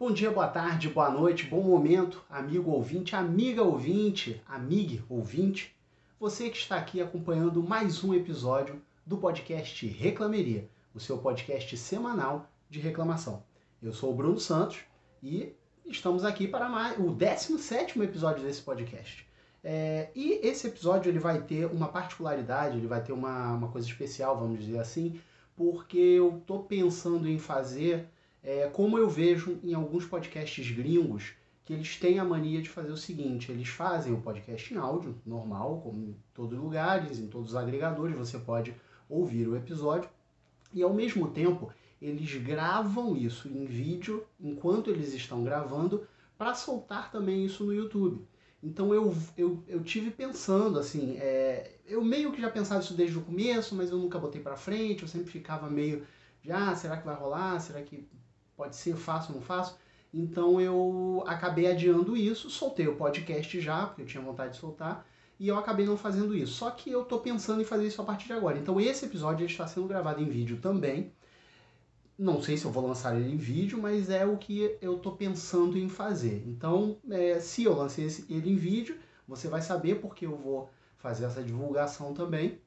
Bom dia, boa tarde, boa noite, bom momento, amigo ouvinte, amiga ouvinte, amigue ouvinte. Você que está aqui acompanhando mais um episódio do podcast Reclameria, o seu podcast semanal de reclamação. Eu sou o Bruno Santos e estamos aqui para mais, o 17 episódio desse podcast. É, e esse episódio ele vai ter uma particularidade, ele vai ter uma, uma coisa especial, vamos dizer assim, porque eu estou pensando em fazer é, como eu vejo em alguns podcasts gringos, que eles têm a mania de fazer o seguinte: eles fazem o podcast em áudio, normal, como em todos os lugares, em todos os agregadores, você pode ouvir o episódio, e ao mesmo tempo eles gravam isso em vídeo enquanto eles estão gravando para soltar também isso no YouTube. Então eu, eu, eu tive pensando assim, é, eu meio que já pensava isso desde o começo, mas eu nunca botei para frente, eu sempre ficava meio ah, será que vai rolar? Será que pode ser, faço não faço. Então eu acabei adiando isso, soltei o podcast já, porque eu tinha vontade de soltar, e eu acabei não fazendo isso. Só que eu tô pensando em fazer isso a partir de agora. Então esse episódio está sendo gravado em vídeo também. Não sei se eu vou lançar ele em vídeo, mas é o que eu tô pensando em fazer. Então, é, se eu lancei ele em vídeo, você vai saber porque eu vou fazer essa divulgação também.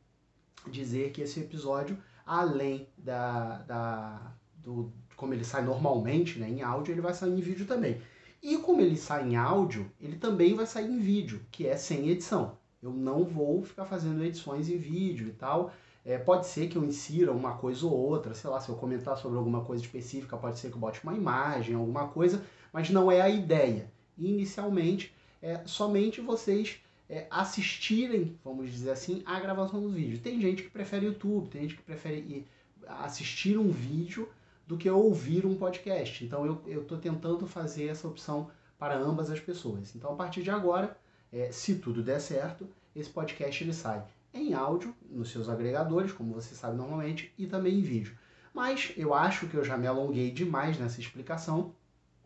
Dizer que esse episódio, além da, da do, como ele sai normalmente né, em áudio, ele vai sair em vídeo também. E como ele sai em áudio, ele também vai sair em vídeo, que é sem edição. Eu não vou ficar fazendo edições em vídeo e tal. É, pode ser que eu insira uma coisa ou outra, sei lá, se eu comentar sobre alguma coisa específica, pode ser que eu bote uma imagem, alguma coisa, mas não é a ideia. Inicialmente, é somente vocês é, assistirem, vamos dizer assim, a gravação do vídeo. Tem gente que prefere YouTube, tem gente que prefere assistir um vídeo do que ouvir um podcast. Então eu estou tentando fazer essa opção para ambas as pessoas. Então a partir de agora, é, se tudo der certo, esse podcast ele sai em áudio, nos seus agregadores, como você sabe normalmente, e também em vídeo. Mas eu acho que eu já me alonguei demais nessa explicação.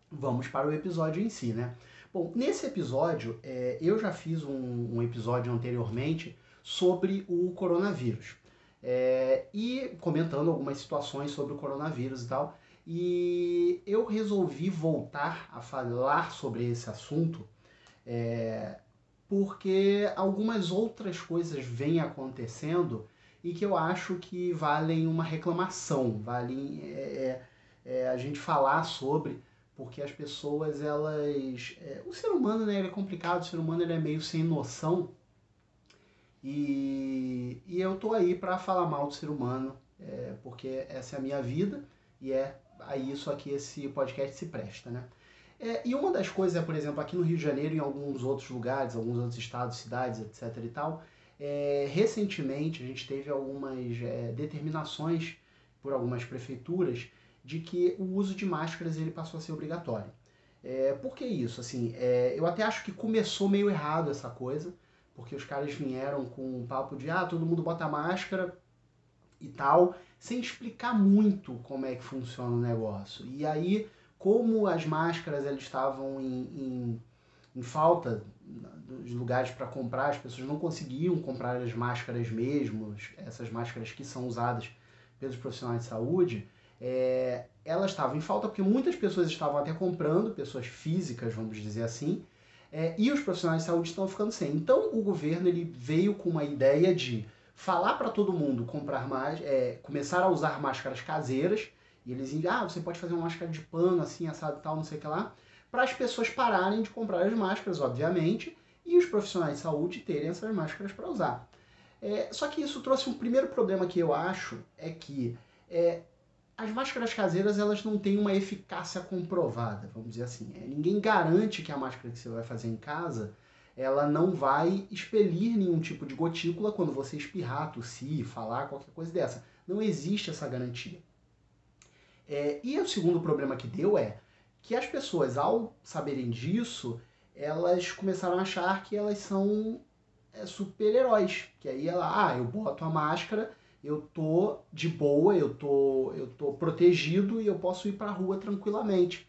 Vamos para o episódio em si, né? Bom, nesse episódio, é, eu já fiz um, um episódio anteriormente sobre o coronavírus é, e comentando algumas situações sobre o coronavírus e tal. E eu resolvi voltar a falar sobre esse assunto é, porque algumas outras coisas vêm acontecendo e que eu acho que valem uma reclamação, valem é, é, é a gente falar sobre, porque as pessoas, elas. É, o ser humano né, é complicado, o ser humano ele é meio sem noção e, e eu tô aí para falar mal do ser humano, é, porque essa é a minha vida e é a isso aqui esse podcast se presta, né? É, e uma das coisas é, por exemplo, aqui no Rio de Janeiro e em alguns outros lugares, alguns outros estados, cidades, etc e tal, é, recentemente a gente teve algumas é, determinações por algumas prefeituras de que o uso de máscaras ele passou a ser obrigatório. É, por que isso? Assim, é, eu até acho que começou meio errado essa coisa, porque os caras vieram com um papo de ah, todo mundo bota máscara e tal, sem explicar muito como é que funciona o negócio. E aí, como as máscaras elas estavam em, em, em falta de lugares para comprar, as pessoas não conseguiam comprar as máscaras mesmo, essas máscaras que são usadas pelos profissionais de saúde, é, elas estavam em falta porque muitas pessoas estavam até comprando, pessoas físicas, vamos dizer assim, é, e os profissionais de saúde estão ficando sem. Então o governo ele veio com uma ideia de falar para todo mundo comprar mais, é, começar a usar máscaras caseiras. E eles iam, ah, você pode fazer uma máscara de pano assim, assado tal, não sei o que lá, para as pessoas pararem de comprar as máscaras, obviamente, e os profissionais de saúde terem essas máscaras para usar. É, só que isso trouxe um primeiro problema que eu acho é que é, as máscaras caseiras elas não têm uma eficácia comprovada, vamos dizer assim. É, ninguém garante que a máscara que você vai fazer em casa ela não vai expelir nenhum tipo de gotícula quando você espirrar, tossir, falar, qualquer coisa dessa. Não existe essa garantia. É, e o segundo problema que deu é que as pessoas, ao saberem disso, elas começaram a achar que elas são é, super-heróis. Que aí ela, ah, eu boto a máscara eu tô de boa, eu tô, eu tô protegido e eu posso ir para a rua tranquilamente.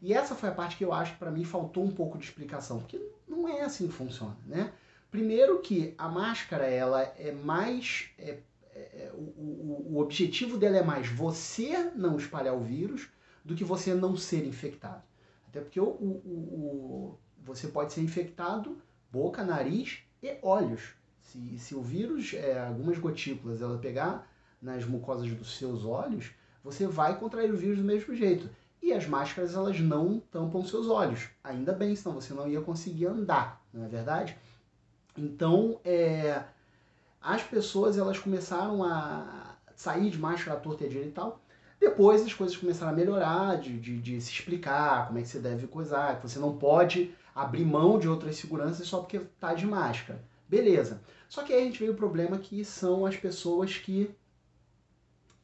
E essa foi a parte que eu acho que para mim faltou um pouco de explicação, porque não é assim que funciona, né? Primeiro que a máscara ela é mais é, é, o, o, o objetivo dela é mais você não espalhar o vírus do que você não ser infectado. Até porque o, o, o, você pode ser infectado boca, nariz e olhos. Se, se o vírus, é, algumas gotículas, ela pegar nas mucosas dos seus olhos, você vai contrair o vírus do mesmo jeito. E as máscaras, elas não tampam seus olhos. Ainda bem, senão você não ia conseguir andar, não é verdade? Então, é, as pessoas, elas começaram a sair de máscara à torta e direita e tal. Depois as coisas começaram a melhorar, de, de, de, se explicar como é que você deve coisar, que você não pode abrir mão de outras seguranças só porque tá de máscara. Beleza. Só que aí a gente veio o problema que são as pessoas que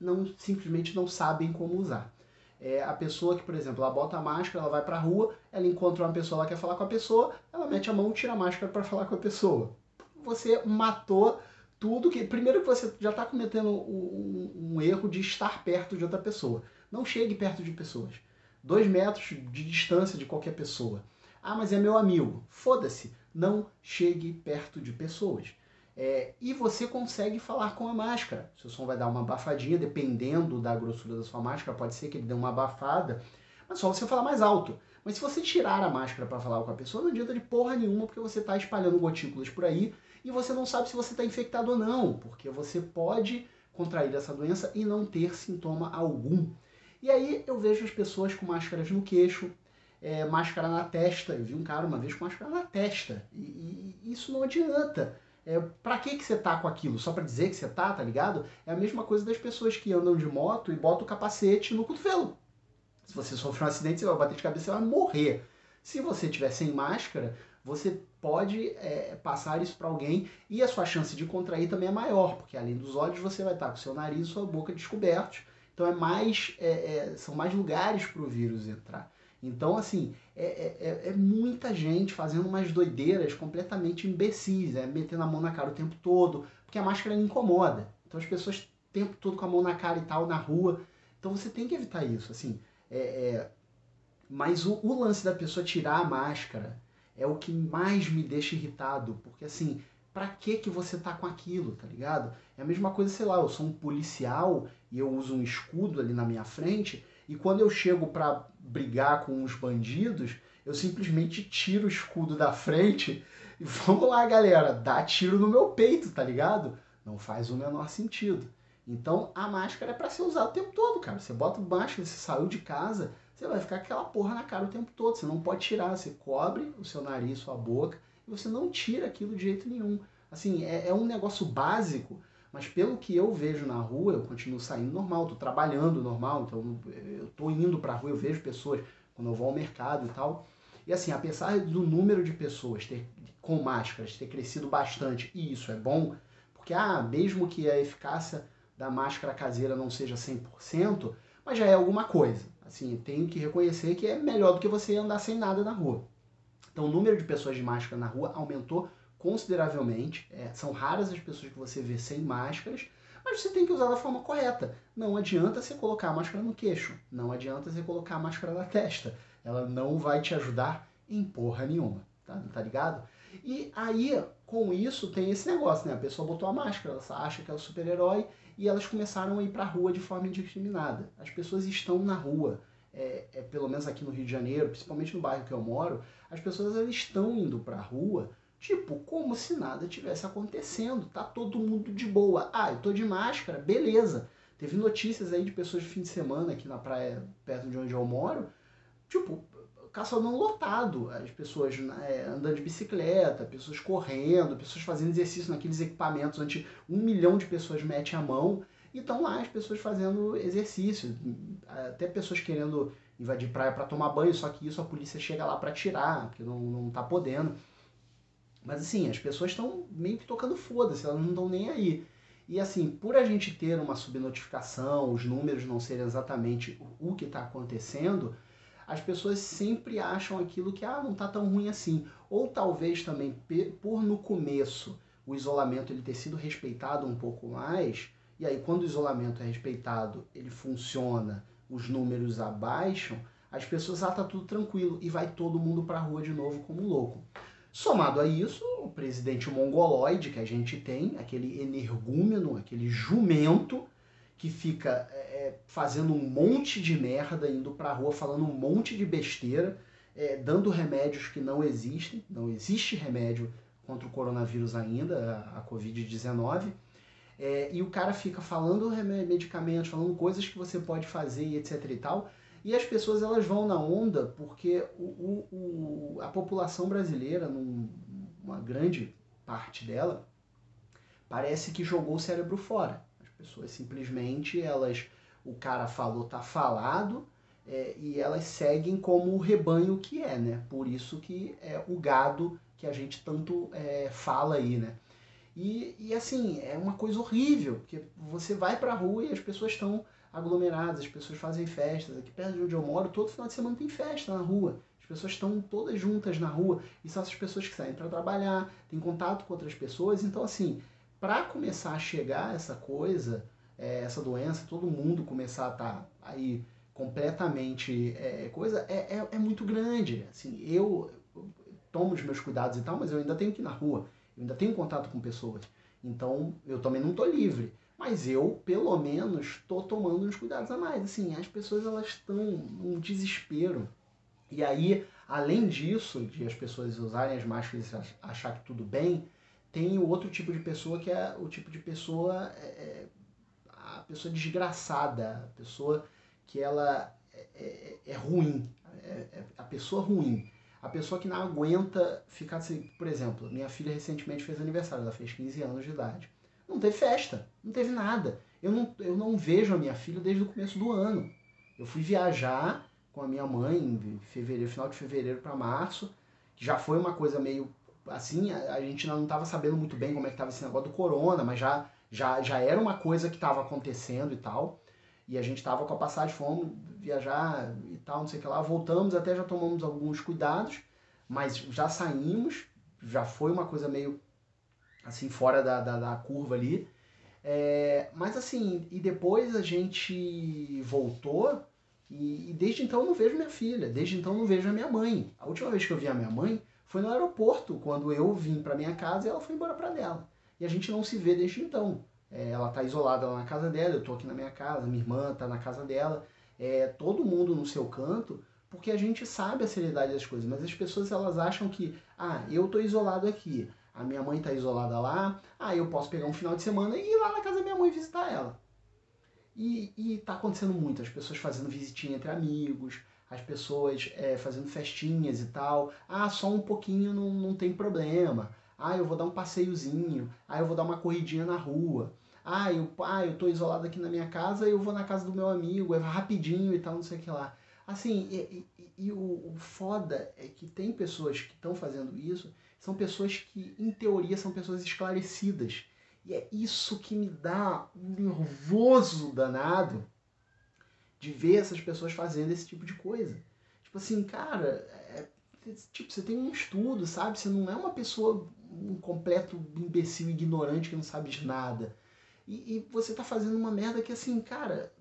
não simplesmente não sabem como usar. É a pessoa que, por exemplo, ela bota a máscara, ela vai pra rua, ela encontra uma pessoa, ela quer falar com a pessoa, ela mete a mão, tira a máscara para falar com a pessoa. Você matou tudo que. Primeiro que você já está cometendo um, um, erro de estar perto de outra pessoa. Não chegue perto de pessoas. Dois metros de distância de qualquer pessoa. Ah, mas é meu amigo. Foda-se. Não chegue perto de pessoas. É, e você consegue falar com a máscara. Seu som vai dar uma abafadinha, dependendo da grossura da sua máscara, pode ser que ele dê uma abafada, mas só você falar mais alto. Mas se você tirar a máscara para falar com a pessoa, não adianta de porra nenhuma, porque você está espalhando gotículas por aí e você não sabe se você está infectado ou não, porque você pode contrair essa doença e não ter sintoma algum. E aí eu vejo as pessoas com máscaras no queixo, é, máscara na testa. Eu vi um cara uma vez com máscara na testa. E, e isso não adianta. É, pra que, que você tá com aquilo? Só para dizer que você tá, tá ligado? É a mesma coisa das pessoas que andam de moto e botam o capacete no cotovelo. Se você sofrer um acidente, você vai bater de cabeça e vai morrer. Se você tiver sem máscara, você pode é, passar isso para alguém e a sua chance de contrair também é maior, porque além dos olhos você vai estar com seu nariz e sua boca descobertos. Então é mais, é, é, são mais lugares para o vírus entrar. Então, assim, é, é, é, é, muita gente fazendo umas doideiras completamente imbecis, é metendo a mão na cara o tempo todo, porque a máscara incomoda. Então as pessoas o tempo todo com a mão na cara e tal, na rua. Então você tem que evitar isso, assim. É, é... Mas o, o, lance da pessoa tirar a máscara é o que mais me deixa irritado, porque assim, pra que que você tá com aquilo, tá ligado? É a mesma coisa, sei lá, eu sou um policial e eu uso um escudo ali na minha frente, e quando eu chego para brigar com os bandidos, eu simplesmente tiro o escudo da frente e vamos lá, galera, dá tiro no meu peito, tá ligado? Não faz o menor sentido. Então a máscara é para ser usada o tempo todo, cara. Você bota máscara, você saiu de casa, você vai ficar aquela porra na cara o tempo todo. Você não pode tirar, você cobre o seu nariz, sua boca, e você não tira aquilo de jeito nenhum. Assim, é, é um negócio básico mas pelo que eu vejo na rua, eu continuo saindo normal, estou trabalhando normal, então eu estou indo para a rua, eu vejo pessoas quando eu vou ao mercado e tal. E assim, apesar do número de pessoas ter, com máscaras ter crescido bastante, e isso é bom, porque ah, mesmo que a eficácia da máscara caseira não seja 100%, mas já é alguma coisa. Assim, tenho que reconhecer que é melhor do que você andar sem nada na rua. Então, o número de pessoas de máscara na rua aumentou consideravelmente. É, são raras as pessoas que você vê sem máscaras, mas você tem que usar da forma correta. Não adianta você colocar a máscara no queixo, não adianta você colocar a máscara na testa. Ela não vai te ajudar em porra nenhuma, tá, tá ligado? E aí, com isso, tem esse negócio, né? A pessoa botou a máscara, ela acha que é o super-herói e elas começaram a ir pra rua de forma indiscriminada. As pessoas estão na rua. É, é, pelo menos aqui no Rio de Janeiro, principalmente no bairro que eu moro, as pessoas elas estão indo pra rua Tipo, como se nada tivesse acontecendo, tá todo mundo de boa. Ah, eu tô de máscara, beleza. Teve notícias aí de pessoas de fim de semana aqui na praia, perto de onde eu moro, tipo, calçadão lotado, as pessoas é, andando de bicicleta, pessoas correndo, pessoas fazendo exercício naqueles equipamentos onde um milhão de pessoas mete a mão, e estão lá as pessoas fazendo exercício, até pessoas querendo invadir praia para tomar banho, só que isso a polícia chega lá para tirar, porque não, não tá podendo. Mas assim, as pessoas estão meio que tocando foda-se, elas não estão nem aí. E assim, por a gente ter uma subnotificação, os números não serem exatamente o que está acontecendo, as pessoas sempre acham aquilo que ah, não está tão ruim assim. Ou talvez também por no começo o isolamento ele ter sido respeitado um pouco mais, e aí quando o isolamento é respeitado, ele funciona, os números abaixam, as pessoas ah, tá tudo tranquilo e vai todo mundo para a rua de novo como louco. Somado a isso, o presidente mongoloide que a gente tem, aquele energúmeno, aquele jumento que fica é, é, fazendo um monte de merda, indo pra rua falando um monte de besteira, é, dando remédios que não existem, não existe remédio contra o coronavírus ainda, a, a Covid-19, é, e o cara fica falando medicamentos, falando coisas que você pode fazer e etc e tal, e as pessoas elas vão na onda porque o, o, o a população brasileira, num, uma grande parte dela, parece que jogou o cérebro fora. As pessoas simplesmente, elas, o cara falou, tá falado, é, e elas seguem como o rebanho que é, né? Por isso que é o gado que a gente tanto é, fala aí, né? E, e assim, é uma coisa horrível, porque você vai pra rua e as pessoas estão aglomeradas, as pessoas fazem festas. Aqui perto de onde eu moro, todo final de semana tem festa na rua. As pessoas estão todas juntas na rua e são essas pessoas que saem para trabalhar, têm contato com outras pessoas. Então, assim, para começar a chegar essa coisa, é, essa doença, todo mundo começar a estar tá aí completamente é, coisa, é, é, é, muito grande. Assim, eu, eu tomo os meus cuidados e tal, mas eu ainda tenho que ir na rua, eu ainda tenho contato com pessoas. Então, eu também não estou livre. Mas eu, pelo menos, estou tomando uns cuidados a mais. Assim, as pessoas elas estão num desespero e aí, além disso, de as pessoas usarem as máscaras e achar que tudo bem, tem o outro tipo de pessoa que é o tipo de pessoa, é, é a pessoa desgraçada, a pessoa que ela é, é, é ruim, é, é, a pessoa ruim. A pessoa que não aguenta ficar assim, por exemplo, minha filha recentemente fez aniversário, ela fez 15 anos de idade. Não teve festa, não teve nada. Eu não, eu não vejo a minha filha desde o começo do ano. Eu fui viajar com a minha mãe em fevereiro, final de fevereiro para março, que já foi uma coisa meio assim, a, a gente não estava sabendo muito bem como é que estava esse negócio do corona, mas já, já, já era uma coisa que estava acontecendo e tal. E a gente estava com a passagem, fomos viajar e tal, não sei o que lá. Voltamos, até já tomamos alguns cuidados, mas já saímos, já foi uma coisa meio assim, fora da, da, da curva ali. É, mas assim, e depois a gente voltou e, e, desde então eu não vejo minha filha, desde então eu não vejo a minha mãe. A última vez que eu vi a minha mãe foi no aeroporto, quando eu vim para minha casa e ela foi embora para dela. E a gente não se vê desde então. É, ela está isolada lá na casa dela, eu estou aqui na minha casa, minha irmã está na casa dela. É, todo mundo no seu canto, porque a gente sabe a seriedade das coisas, mas as pessoas elas acham que, ah, eu estou isolado aqui, a minha mãe está isolada lá, ah, eu posso pegar um final de semana e ir lá na casa da minha mãe visitar ela. E, e tá acontecendo muito, as pessoas fazendo visitinha entre amigos, as pessoas é, fazendo festinhas e tal. Ah, só um pouquinho não, não tem problema. Ah, eu vou dar um passeiozinho. Ah, eu vou dar uma corridinha na rua. Ah, eu, ah, eu tô isolado aqui na minha casa, eu vou na casa do meu amigo, é rapidinho e tal, não sei o que lá. Assim, e, e, e o, o foda é que tem pessoas que estão fazendo isso, são pessoas que, em teoria, são pessoas esclarecidas e é isso que me dá um nervoso danado de ver essas pessoas fazendo esse tipo de coisa. Tipo assim, cara, é, tipo, você tem um estudo, sabe? Você não é uma pessoa, um completo imbecil, ignorante que não sabe de nada. E, e você tá fazendo uma merda que assim, cara,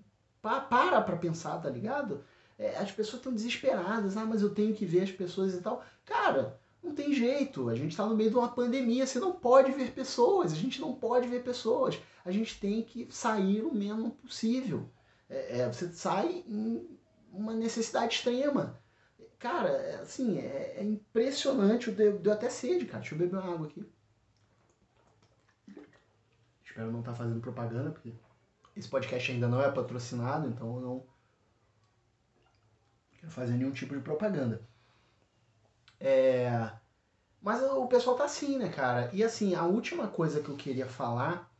pa, para pra pensar, tá ligado? É, as pessoas estão desesperadas, ah, mas eu tenho que ver as pessoas e tal. Cara, não tem jeito, a gente está no meio de uma pandemia, você não pode ver pessoas, a gente não pode ver pessoas. A gente tem que sair o menos possível. É, é, você sai em uma necessidade extrema. Cara, é, assim, é, é impressionante. Deu, deu até sede, cara. Deixa eu beber uma água aqui. Espero não estar tá fazendo propaganda, porque esse podcast ainda não é patrocinado, então eu não quero fazer nenhum tipo de propaganda. É... Mas o pessoal tá assim, né, cara? E assim, a última coisa que eu queria falar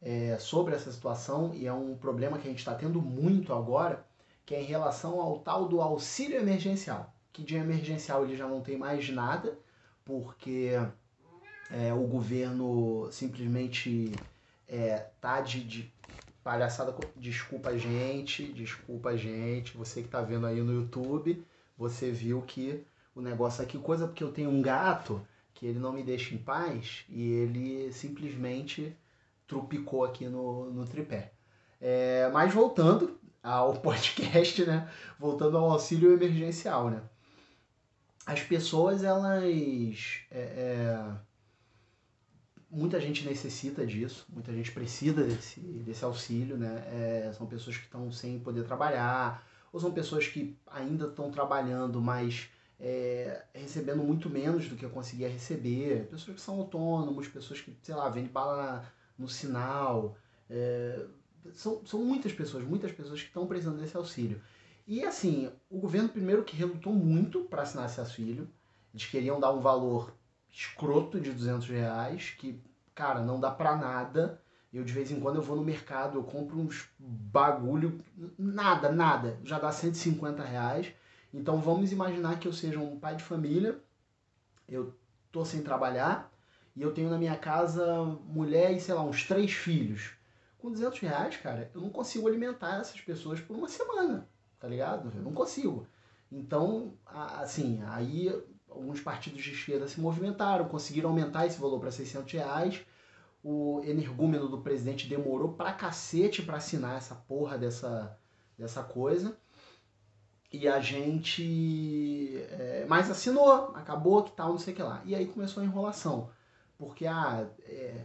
é, sobre essa situação, e é um problema que a gente está tendo muito agora, que é em relação ao tal do auxílio emergencial. Que de emergencial ele já não tem mais nada, porque é, o governo simplesmente é, tá de, de palhaçada. Desculpa a gente, desculpa a gente, você que tá vendo aí no YouTube, você viu que o negócio aqui, coisa porque eu tenho um gato que ele não me deixa em paz e ele simplesmente trupicou aqui no, no tripé. É, mas voltando ao podcast, né? Voltando ao auxílio emergencial, né? As pessoas, elas. É, é, muita gente necessita disso, muita gente precisa desse, desse auxílio, né? É, são pessoas que estão sem poder trabalhar, ou são pessoas que ainda estão trabalhando, mas é, recebendo muito menos do que conseguia receber, pessoas que são autônomos, pessoas que, sei lá, vendem bala no sinal. É, são, são muitas pessoas, muitas pessoas que estão precisando desse auxílio. E assim, o governo primeiro que relutou muito para assinar esse auxílio, eles queriam dar um valor escroto de 200 reais, que, cara, não dá para nada. Eu de vez em quando eu vou no mercado, eu compro uns bagulho, nada, nada, já dá 150 reais. Então vamos imaginar que eu seja um pai de família, eu tô sem trabalhar e eu tenho na minha casa mulher e sei lá, uns três filhos. Com 200 reais, cara, eu não consigo alimentar essas pessoas por uma semana, tá ligado? Eu não consigo. Então, assim, aí alguns partidos de esquerda se movimentaram, conseguiram aumentar esse valor para 600 reais. O energúmeno do presidente demorou pra cacete para assinar essa porra dessa, dessa coisa. E a gente. É, mas assinou, acabou, que tal, não sei o que lá. E aí começou a enrolação. Porque a ah, é,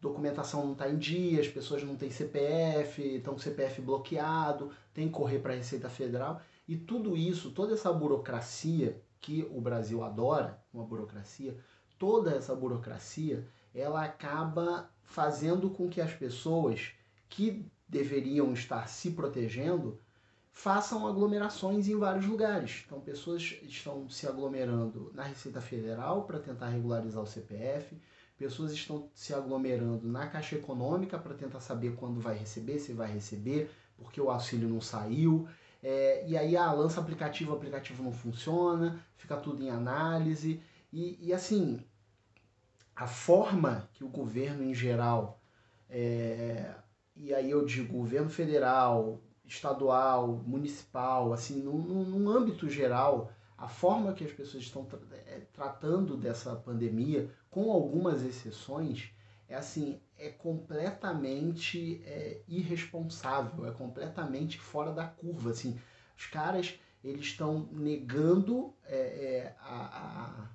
documentação não está em dia, as pessoas não têm CPF, estão com CPF bloqueado, tem que correr para a Receita Federal. E tudo isso, toda essa burocracia que o Brasil adora, uma burocracia, toda essa burocracia, ela acaba fazendo com que as pessoas que deveriam estar se protegendo façam aglomerações em vários lugares. Então, pessoas estão se aglomerando na Receita Federal para tentar regularizar o CPF, pessoas estão se aglomerando na Caixa Econômica para tentar saber quando vai receber, se vai receber, porque o auxílio não saiu. É, e aí, ah, lança aplicativo, o aplicativo não funciona, fica tudo em análise. E, e assim, a forma que o governo em geral, é, e aí eu digo governo federal, estadual, municipal, assim, num, num âmbito geral, a forma que as pessoas estão tra é, tratando dessa pandemia, com algumas exceções, é assim, é completamente é, irresponsável, é completamente fora da curva, assim. Os caras, eles estão negando é, é a,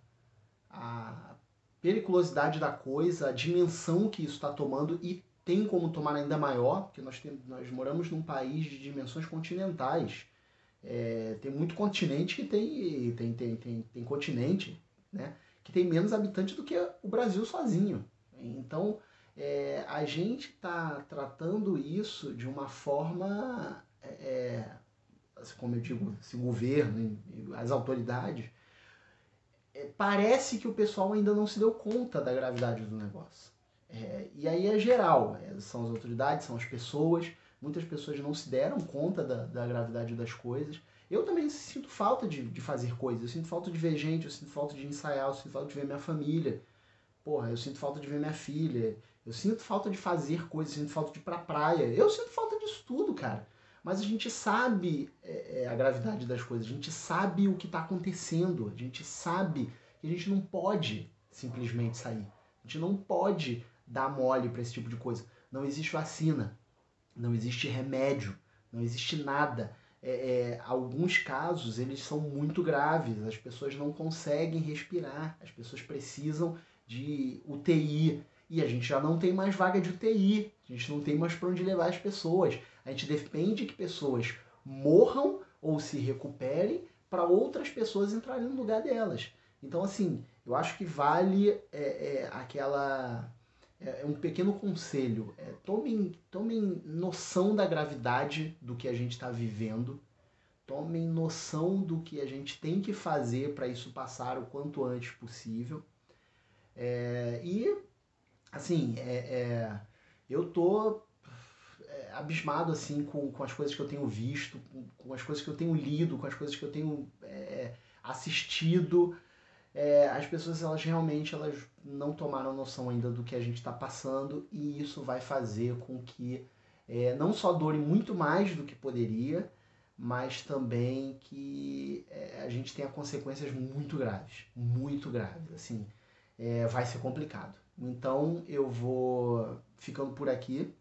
a, a periculosidade da coisa, a dimensão que isso está tomando e tem como tomar ainda maior, porque nós, tem, nós moramos num país de dimensões continentais. É, tem muito continente que tem, tem, tem, tem, tem continente né, que tem menos habitantes do que o Brasil sozinho. Então, é, a gente está tratando isso de uma forma, é, é assim, como eu digo, esse governo, as autoridades, é, parece que o pessoal ainda não se deu conta da gravidade do negócio. É, e aí é geral, é, são as autoridades, são as pessoas. Muitas pessoas não se deram conta da, da gravidade das coisas. Eu também sinto falta de, de fazer coisas. Eu sinto falta de ver gente, eu sinto falta de ensaiar, eu sinto falta de ver minha família. Porra, eu sinto falta de ver minha filha. Eu sinto falta de fazer coisas, eu sinto falta de ir pra praia. Eu sinto falta disso tudo, cara. Mas a gente sabe é, é a gravidade das coisas, a gente sabe o que está acontecendo, a gente sabe que a gente não pode simplesmente sair. A gente não pode dar mole para esse tipo de coisa. Não existe vacina, não existe remédio, não existe nada. É, é, alguns casos eles são muito graves, as pessoas não conseguem respirar, as pessoas precisam de UTI e a gente já não tem mais vaga de UTI, a gente não tem mais para onde levar as pessoas. A gente depende que pessoas morram ou se recuperem para outras pessoas entrarem no lugar delas. Então, assim, eu acho que vale é, é, aquela é, é um pequeno conselho. É, tomem, tomem noção da gravidade do que a gente está vivendo. Tomem noção do que a gente tem que fazer para isso passar o quanto antes possível. É, e, assim, é, é eu tô é, abismado assim com, com as coisas que eu tenho visto, com, com, as coisas que eu tenho lido, com as coisas que eu tenho assistido é, as pessoas elas realmente elas não tomaram noção ainda do que a gente está passando e isso vai fazer com que é, não só dure muito mais do que poderia, mas também que é, a gente tenha consequências muito graves, muito graves, assim, é, vai ser complicado. Então eu vou ficando por aqui.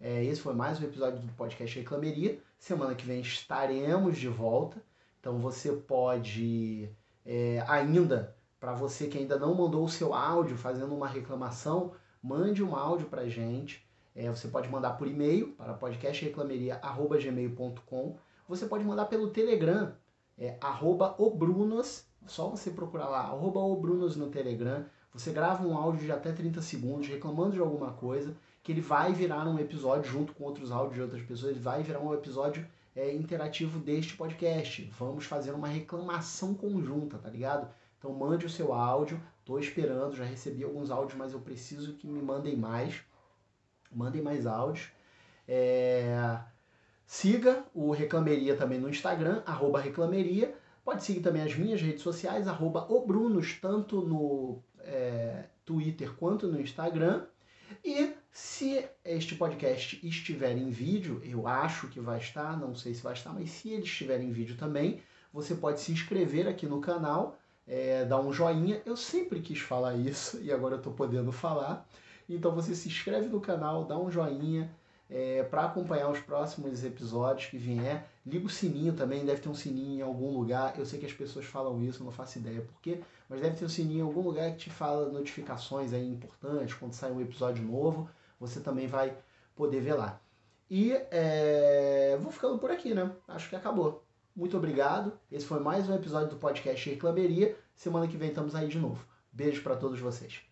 É, esse foi mais um episódio do podcast Reclameria. Semana que vem estaremos de volta. Então você pode é, ainda, para você que ainda não mandou o seu áudio fazendo uma reclamação, mande um áudio para a gente. É, você pode mandar por e-mail para podcastreclameria.gmail.com. Você pode mandar pelo Telegram, é, arroba obrunos, Só você procurar lá, arroba o Brunos no Telegram. Você grava um áudio de até 30 segundos reclamando de alguma coisa, que ele vai virar um episódio junto com outros áudios de outras pessoas, ele vai virar um episódio é, interativo deste podcast. Vamos fazer uma reclamação conjunta, tá ligado? Então mande o seu áudio, tô esperando, já recebi alguns áudios, mas eu preciso que me mandem mais. Mandem mais áudios. É... Siga o Reclameria também no Instagram, arroba Reclameria. Pode seguir também as minhas redes sociais, arroba obrunos, tanto no é, Twitter quanto no Instagram. E se este podcast estiver em vídeo, eu acho que vai estar, não sei se vai estar, mas se ele estiver em vídeo também, você pode se inscrever aqui no canal, é, dar um joinha. Eu sempre quis falar isso e agora eu estou podendo falar. Então você se inscreve no canal, dá um joinha, é, para acompanhar os próximos episódios que vier. Liga o sininho também, deve ter um sininho em algum lugar. Eu sei que as pessoas falam isso, não faço ideia por quê, mas deve ter um sininho em algum lugar que te fala notificações aí importantes quando sai um episódio novo. Você também vai poder ver lá. E é, vou ficando por aqui, né? Acho que acabou. Muito obrigado. Esse foi mais um episódio do podcast Reclameria. Semana que vem estamos aí de novo. Beijo para todos vocês.